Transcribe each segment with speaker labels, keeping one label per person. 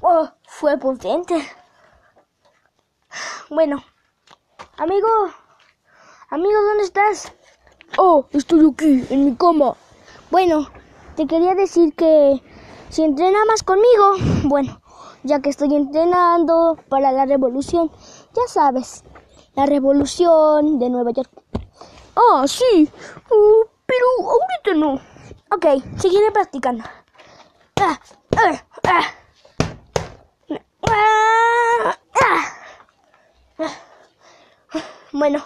Speaker 1: Oh, fue potente. Bueno, amigo, amigo, ¿dónde estás?
Speaker 2: Oh, estoy aquí, en mi cama.
Speaker 1: Bueno, te quería decir que si entrena más conmigo, bueno, ya que estoy entrenando para la revolución, ya sabes, la revolución de Nueva York.
Speaker 2: Ah, sí, uh, pero ahorita no.
Speaker 1: Ok, seguiré practicando. Ah, ah, ah. Bueno,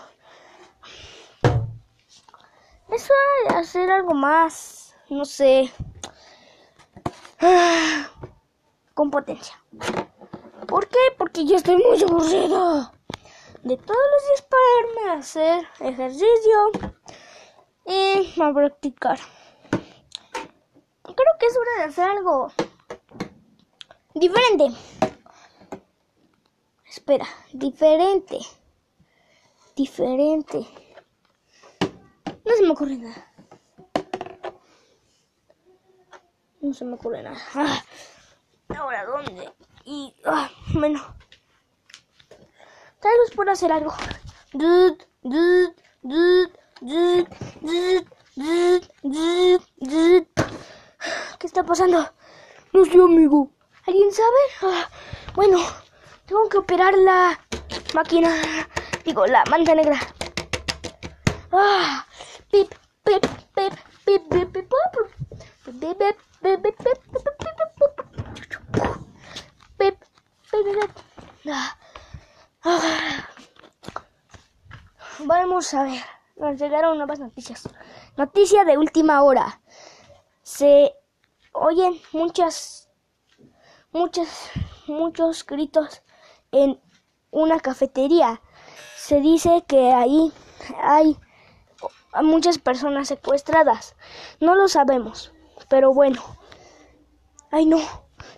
Speaker 1: eso de hacer algo más, no sé, con potencia. ¿Por qué? Porque yo estoy muy aburrido de todos los días pararme a hacer ejercicio y a practicar. Que es hora de hacer algo diferente. Espera, diferente. Diferente. No se me ocurre nada. No se me ocurre nada. Ah, Ahora, ¿dónde? Y, ah, bueno. Tal vez pueda hacer algo. ¿Qué está pasando?
Speaker 2: No sé, amigo.
Speaker 1: ¿Alguien sabe? Ah, bueno, tengo que operar la máquina. Digo, la manta negra. Ah, pip, pip, pip, pip, pip, pip. Pip, pip, pip, pip. Ah, ah. Vamos a ver. Nos llegaron nuevas noticias. Noticia de última hora. Se oyen muchas, muchas, muchos gritos en una cafetería. Se dice que ahí hay muchas personas secuestradas. No lo sabemos, pero bueno. Ay no,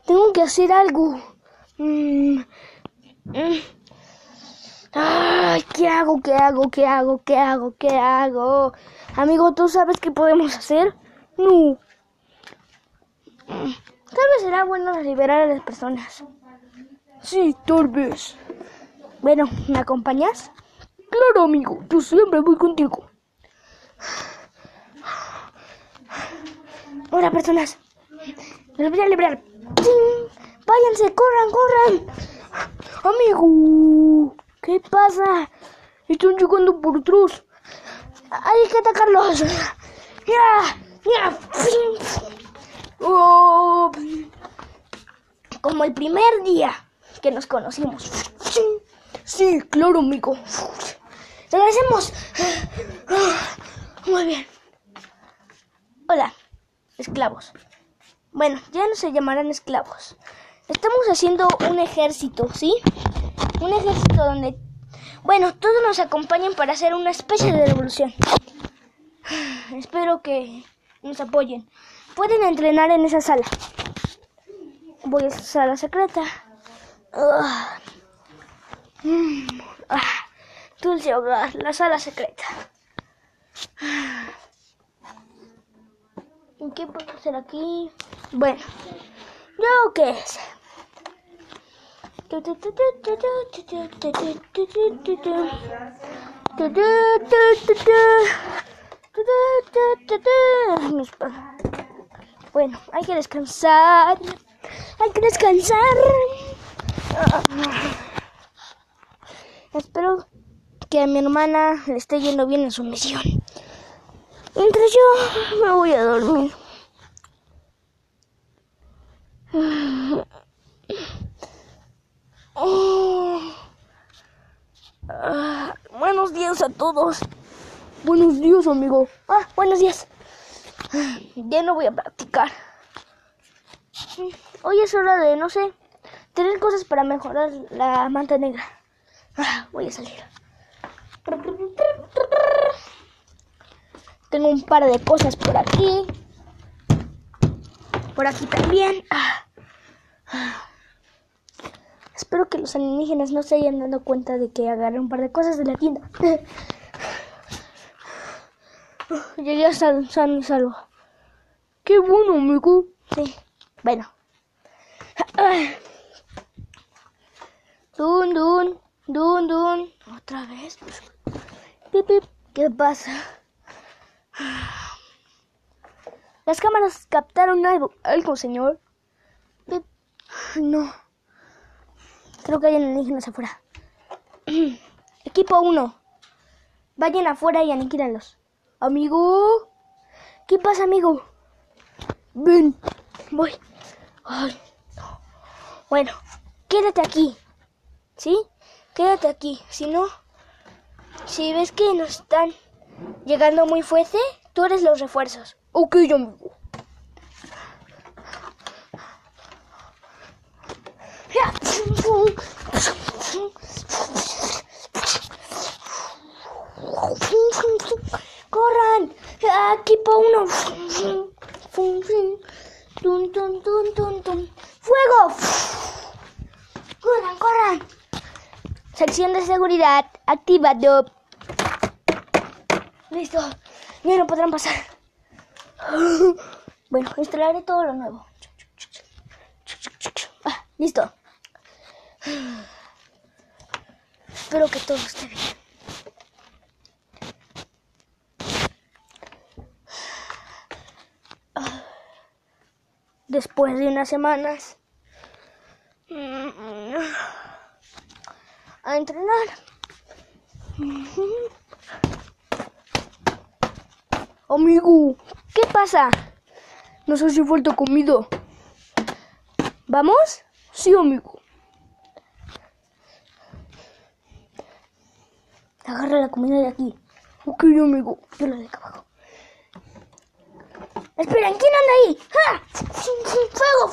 Speaker 1: tengo que hacer algo. Mm, mm. Ay, ¿qué hago? ¿Qué hago? ¿Qué hago? ¿Qué hago? ¿Qué hago? Amigo, ¿tú sabes qué podemos hacer?
Speaker 2: No.
Speaker 1: Tal vez será bueno liberar a las personas.
Speaker 2: Sí, tal vez.
Speaker 1: Bueno, ¿me acompañas?
Speaker 2: Claro, amigo. Yo siempre voy contigo.
Speaker 1: Hola, personas. Les voy a liberar. Váyanse, corran, corran.
Speaker 2: Amigo.
Speaker 1: ¿Qué pasa?
Speaker 2: Están llegando por atrás.
Speaker 1: Hay que atacarlos. ¡Ya! ¡Ya! Como el primer día que nos conocimos.
Speaker 2: sí, claro, amigo.
Speaker 1: Regresemos. Muy bien. Hola, esclavos. Bueno, ya no se llamarán esclavos. Estamos haciendo un ejército, ¿sí? Un ejército donde, bueno, todos nos acompañen para hacer una especie de revolución. Espero que nos apoyen. Pueden entrenar en esa sala. Voy a esa sala secreta. Ah. Mm. Ah. Dulce hogar, la sala secreta. ¿Y qué puedo hacer aquí? Bueno, yo qué sé. Bueno, hay que descansar. Hay que descansar. Espero que a mi hermana le esté yendo bien en su misión. Mientras yo me voy a dormir. Buenos días a todos.
Speaker 2: Buenos días, amigo.
Speaker 1: Ah, buenos días. Ya no voy a practicar. Hoy es hora de, no sé, tener cosas para mejorar la manta negra. Ah, voy a salir. Tengo un par de cosas por aquí. Por aquí también. Ah. Espero que los alienígenas no se hayan dado cuenta de que agarré un par de cosas de la tienda. Llegué a sal, y salvo.
Speaker 2: Qué bueno, amigo.
Speaker 1: Sí. Bueno. Dun, dun, dun, dun. Otra vez. Pip, pip. ¿Qué pasa? Las cámaras captaron algo, algo señor. Pip. No. Creo que hay alienígenas afuera. Equipo 1. Vayan afuera y aniquílenlos. Amigo. ¿Qué pasa, amigo?
Speaker 2: Ven.
Speaker 1: Voy. Bueno, quédate aquí. ¿Sí? Quédate aquí. Si no, si ves que nos están llegando muy fuerte, tú eres los refuerzos.
Speaker 2: Ok, amigo.
Speaker 1: ¡Corran! Equipo 1. Tum, tum, tum, tum, tum. ¡Fuego! ¡Corran, corran! Sección de seguridad activado. Listo. Ya no podrán pasar. Bueno, instalaré todo lo nuevo. Ah, listo. Espero que todo esté bien. Después de unas semanas a entrenar.
Speaker 2: Amigo,
Speaker 1: ¿Qué pasa?
Speaker 2: no sé si falta comida.
Speaker 1: ¿Vamos?
Speaker 2: Sí, amigo.
Speaker 1: Agarra la comida de aquí.
Speaker 2: Ok, amigo.
Speaker 1: Yo la de acá abajo. Esperen, ¿quién anda ahí? ¡Ah! ¡Fuego!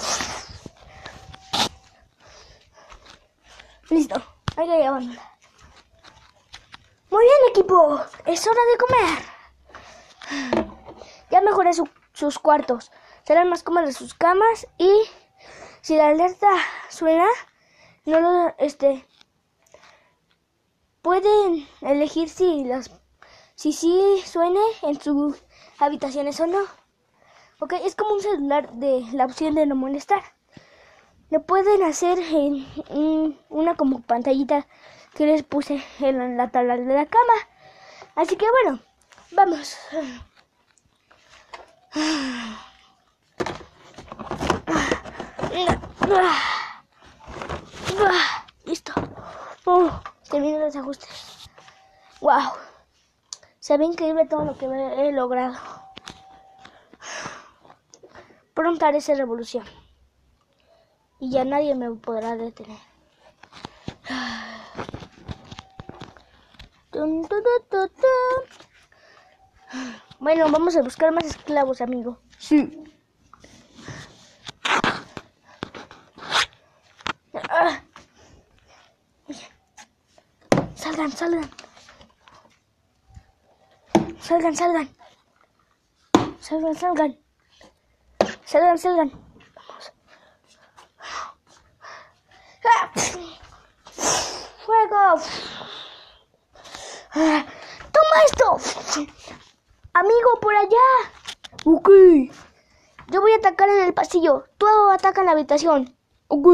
Speaker 1: Listo, hay que llevarla. Muy bien, equipo. Es hora de comer. Ya mejoré su- sus cuartos. Serán más cómodas sus camas y si la alerta suena, no lo, este, pueden elegir si las si sí suene en sus habitaciones o no. Ok, es como un celular de la opción de no molestar. Lo pueden hacer en un- una como pantallita que les puse en la tabla de la cama. Así que bueno, vamos. Listo. Oh, terminé los ajustes. Wow. Se ve increíble todo lo que he logrado. Pronto haré esa revolución. Y ya nadie me podrá detener. Bueno, vamos a buscar más esclavos, amigo.
Speaker 2: Sí.
Speaker 1: Ah. Salgan, salgan. Salgan, salgan. Salgan, salgan. Salgan, salgan. Vamos. ¡Ah! ¡Fuego! Ah, ¡Toma esto! Amigo, por allá.
Speaker 2: Ok.
Speaker 1: Yo voy a atacar en el pasillo. Tú ataca en la habitación.
Speaker 2: Ok.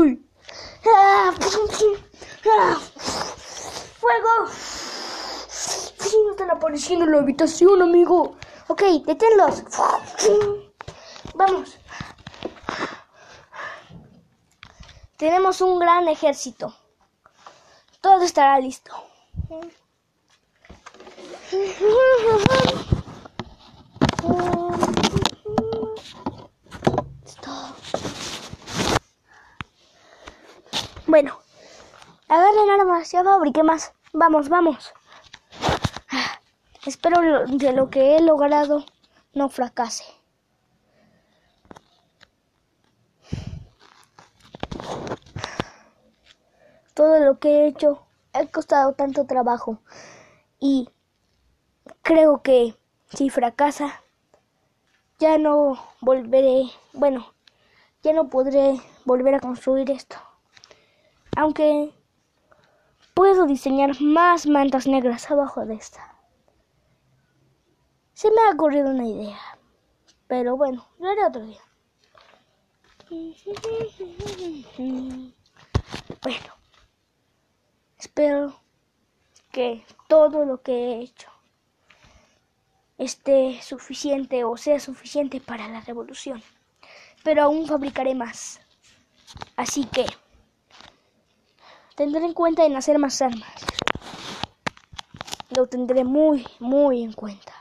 Speaker 1: ¡Fuego!
Speaker 2: No están apareciendo en la habitación, amigo.
Speaker 1: Ok, deténlos. Vamos. Tenemos un gran ejército. Todo estará listo. Bueno, agarren armas, ya fabriqué más. Vamos, vamos. Espero lo- que lo que he logrado no fracase. Todo lo que he hecho ha costado tanto trabajo y creo que si fracasa ya no volveré, bueno, ya no podré volver a construir esto. Aunque puedo diseñar más mantas negras abajo de esta. Se me ha ocurrido una idea, Pero bueno, lo haré otro día. Bueno, espero que todo lo que he hecho esté suficiente o sea suficiente para la revolución. Pero aún fabricaré más. Así que tendré en cuenta en hacer más armas. Lo tendré muy, muy en cuenta.